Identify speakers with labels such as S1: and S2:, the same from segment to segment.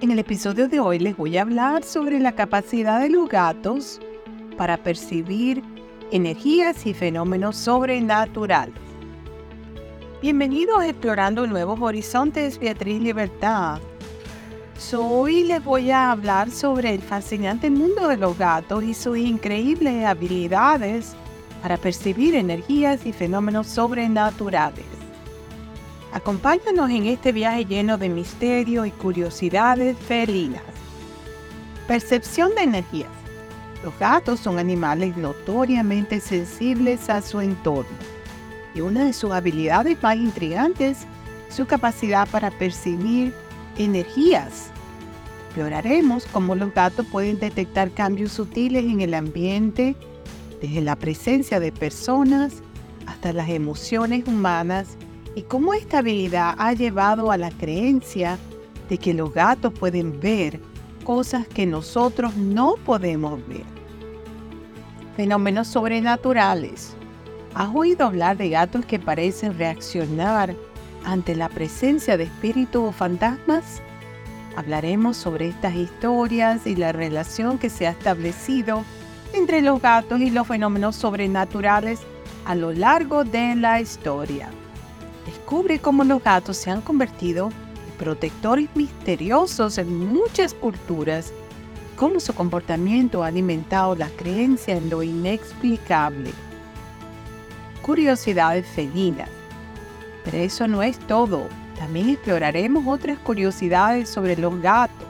S1: En el episodio de hoy les voy a hablar sobre la capacidad de los gatos para percibir energías y fenómenos sobrenaturales. Bienvenidos a Explorando Nuevos Horizontes, Beatriz Libertad. Hoy les voy a hablar sobre el fascinante mundo de los gatos y sus increíbles habilidades para percibir energías y fenómenos sobrenaturales. Acompáñanos en este viaje lleno de misterio y curiosidades felinas. Percepción de energías. Los gatos son animales notoriamente sensibles a su entorno y una de sus habilidades más intrigantes es su capacidad para percibir energías. Exploraremos cómo los gatos pueden detectar cambios sutiles en el ambiente, desde la presencia de personas hasta las emociones humanas y cómo esta habilidad ha llevado a la creencia de que los gatos pueden ver cosas que nosotros no podemos ver. Fenómenos sobrenaturales. ¿Has oído hablar de gatos que parecen reaccionar ante la presencia de espíritus o fantasmas? Hablaremos sobre estas historias y la relación que se ha establecido entre los gatos y los fenómenos sobrenaturales a lo largo de la historia descubre cómo los gatos se han convertido en protectores misteriosos en muchas culturas, cómo su comportamiento ha alimentado la creencia en lo inexplicable. Curiosidades felinas. Pero eso no es todo. También exploraremos otras curiosidades sobre los gatos,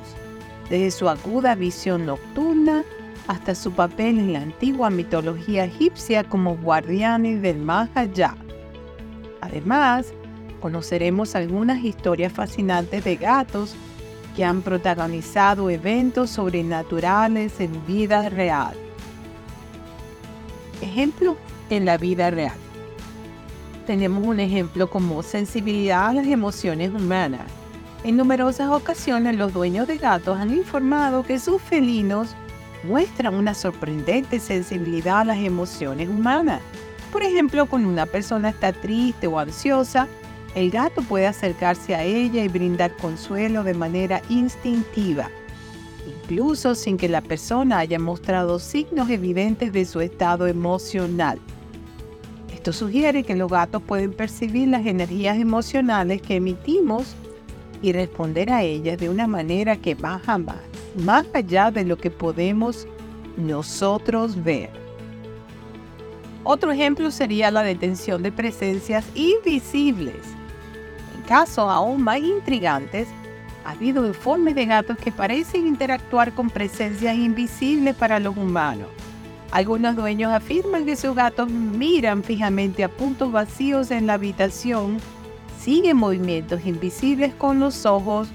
S1: desde su aguda visión nocturna hasta su papel en la antigua mitología egipcia como guardianes del más allá. Además, conoceremos algunas historias fascinantes de gatos que han protagonizado eventos sobrenaturales en vida real. Ejemplo en la vida real. Tenemos un ejemplo como sensibilidad a las emociones humanas. En numerosas ocasiones los dueños de gatos han informado que sus felinos muestran una sorprendente sensibilidad a las emociones humanas. Por ejemplo, cuando una persona está triste o ansiosa, el gato puede acercarse a ella y brindar consuelo de manera instintiva, incluso sin que la persona haya mostrado signos evidentes de su estado emocional. Esto sugiere que los gatos pueden percibir las energías emocionales que emitimos y responder a ellas de una manera que baja más, más allá de lo que podemos nosotros ver. Otro ejemplo sería la detención de presencias invisibles. En casos aún más intrigantes, ha habido informes de gatos que parecen interactuar con presencias invisibles para los humanos. Algunos dueños afirman que sus gatos miran fijamente a puntos vacíos en la habitación, siguen movimientos invisibles con los ojos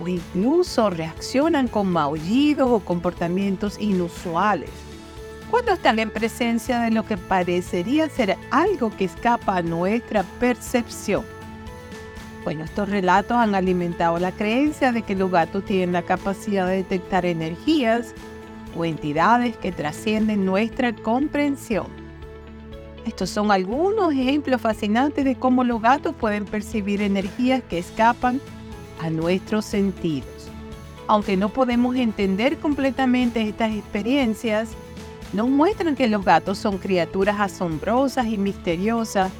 S1: o incluso reaccionan con maullidos o comportamientos inusuales cuando están en presencia de lo que parecería ser algo que escapa a nuestra percepción. Bueno, estos relatos han alimentado la creencia de que los gatos tienen la capacidad de detectar energías o entidades que trascienden nuestra comprensión. Estos son algunos ejemplos fascinantes de cómo los gatos pueden percibir energías que escapan a nuestros sentidos. Aunque no podemos entender completamente estas experiencias, nos muestran que los gatos son criaturas asombrosas y misteriosas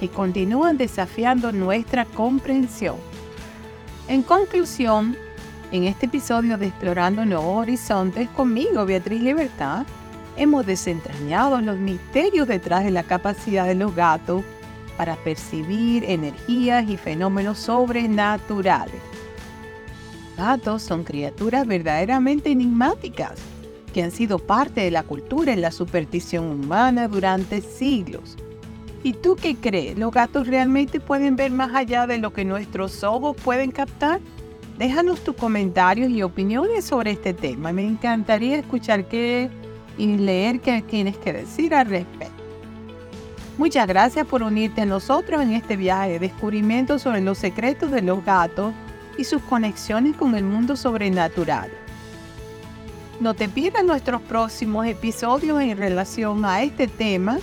S1: que continúan desafiando nuestra comprensión. En conclusión, en este episodio de Explorando Nuevos Horizontes conmigo, Beatriz Libertad, hemos desentrañado los misterios detrás de la capacidad de los gatos para percibir energías y fenómenos sobrenaturales. gatos son criaturas verdaderamente enigmáticas que han sido parte de la cultura y la superstición humana durante siglos. ¿Y tú qué crees? ¿Los gatos realmente pueden ver más allá de lo que nuestros ojos pueden captar? Déjanos tus comentarios y opiniones sobre este tema. Me encantaría escuchar qué y leer qué tienes que decir al respecto. Muchas gracias por unirte a nosotros en este viaje de descubrimiento sobre los secretos de los gatos y sus conexiones con el mundo sobrenatural. No te pierdas nuestros próximos episodios en relación a este tema,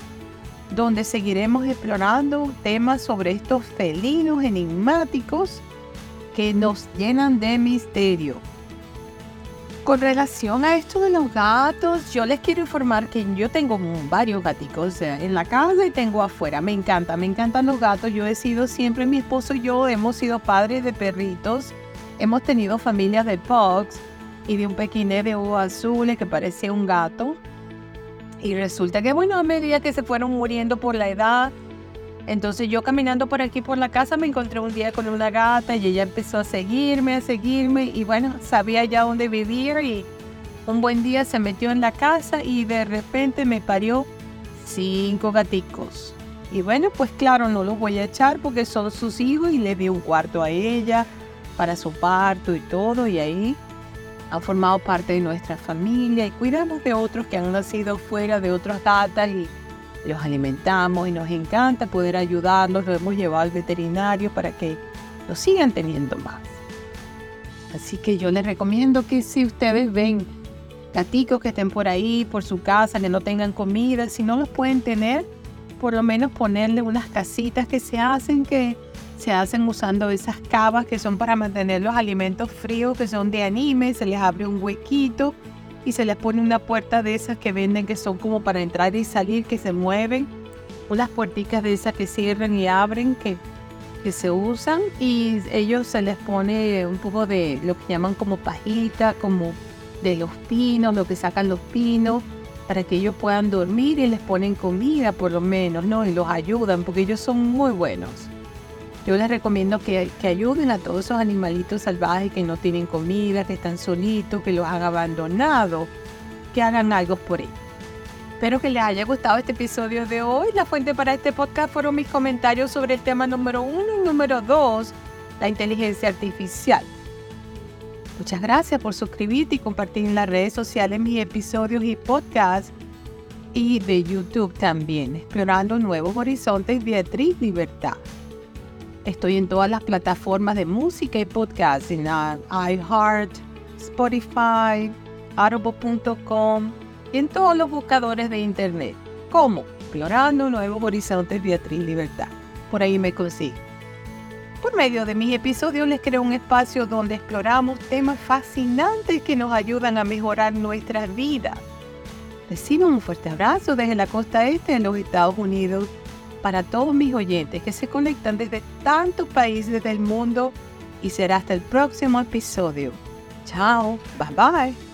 S1: donde seguiremos explorando temas sobre estos felinos enigmáticos que nos llenan de misterio. Con relación a esto de los gatos, yo les quiero informar que yo tengo varios gaticos en la casa y tengo afuera. Me encanta, me encantan los gatos. Yo he sido siempre, mi esposo y yo hemos sido padres de perritos. Hemos tenido familias de pugs y de un pequiné de ojos azules que parecía un gato. Y resulta que, bueno, a medida que se fueron muriendo por la edad, entonces yo caminando por aquí por la casa me encontré un día con una gata y ella empezó a seguirme, a seguirme y bueno, sabía ya dónde vivir y un buen día se metió en la casa y de repente me parió cinco gaticos. Y bueno, pues claro, no los voy a echar porque son sus hijos y le di un cuarto a ella para su parto y todo y ahí han formado parte de nuestra familia y cuidamos de otros que han nacido fuera de otras gatas y los alimentamos y nos encanta poder ayudarlos, los hemos llevado al veterinario para que los sigan teniendo más. Así que yo les recomiendo que si ustedes ven gaticos que estén por ahí, por su casa, que no tengan comida, si no los pueden tener, por lo menos ponerle unas casitas que se hacen, que se hacen usando esas cavas que son para mantener los alimentos fríos, que son de anime, se les abre un huequito y se les pone una puerta de esas que venden que son como para entrar y salir, que se mueven, unas puerticas de esas que cierran y abren, que, que se usan y ellos se les pone un poco de lo que llaman como pajita, como de los pinos, lo que sacan los pinos, para que ellos puedan dormir y les ponen comida por lo menos, ¿no? Y los ayudan porque ellos son muy buenos. Yo les recomiendo que, ayuden a todos esos animalitos salvajes que no tienen comida, que están solitos, que los han abandonado, que hagan algo por ellos. Espero que les haya gustado este episodio de hoy. La fuente para este podcast fueron mis comentarios sobre el tema número uno y número dos, la inteligencia artificial. Muchas gracias por suscribirte y compartir en las redes sociales mis episodios y podcasts y de YouTube también, explorando nuevos horizontes Beatriz Libertad. Estoy en todas las plataformas de música y podcast, en iHeart, Spotify, Audible.com y en todos los buscadores de internet. como Explorando Nuevos Horizontes Beatriz Libertad. Por ahí me consigo. Por medio de mis episodios les creo un espacio donde exploramos temas fascinantes que nos ayudan a mejorar nuestras vidas. Recibo un fuerte abrazo desde la costa este de los Estados Unidos para todos mis oyentes que se conectan desde tantos países del mundo y será hasta el próximo episodio. Chao, bye bye.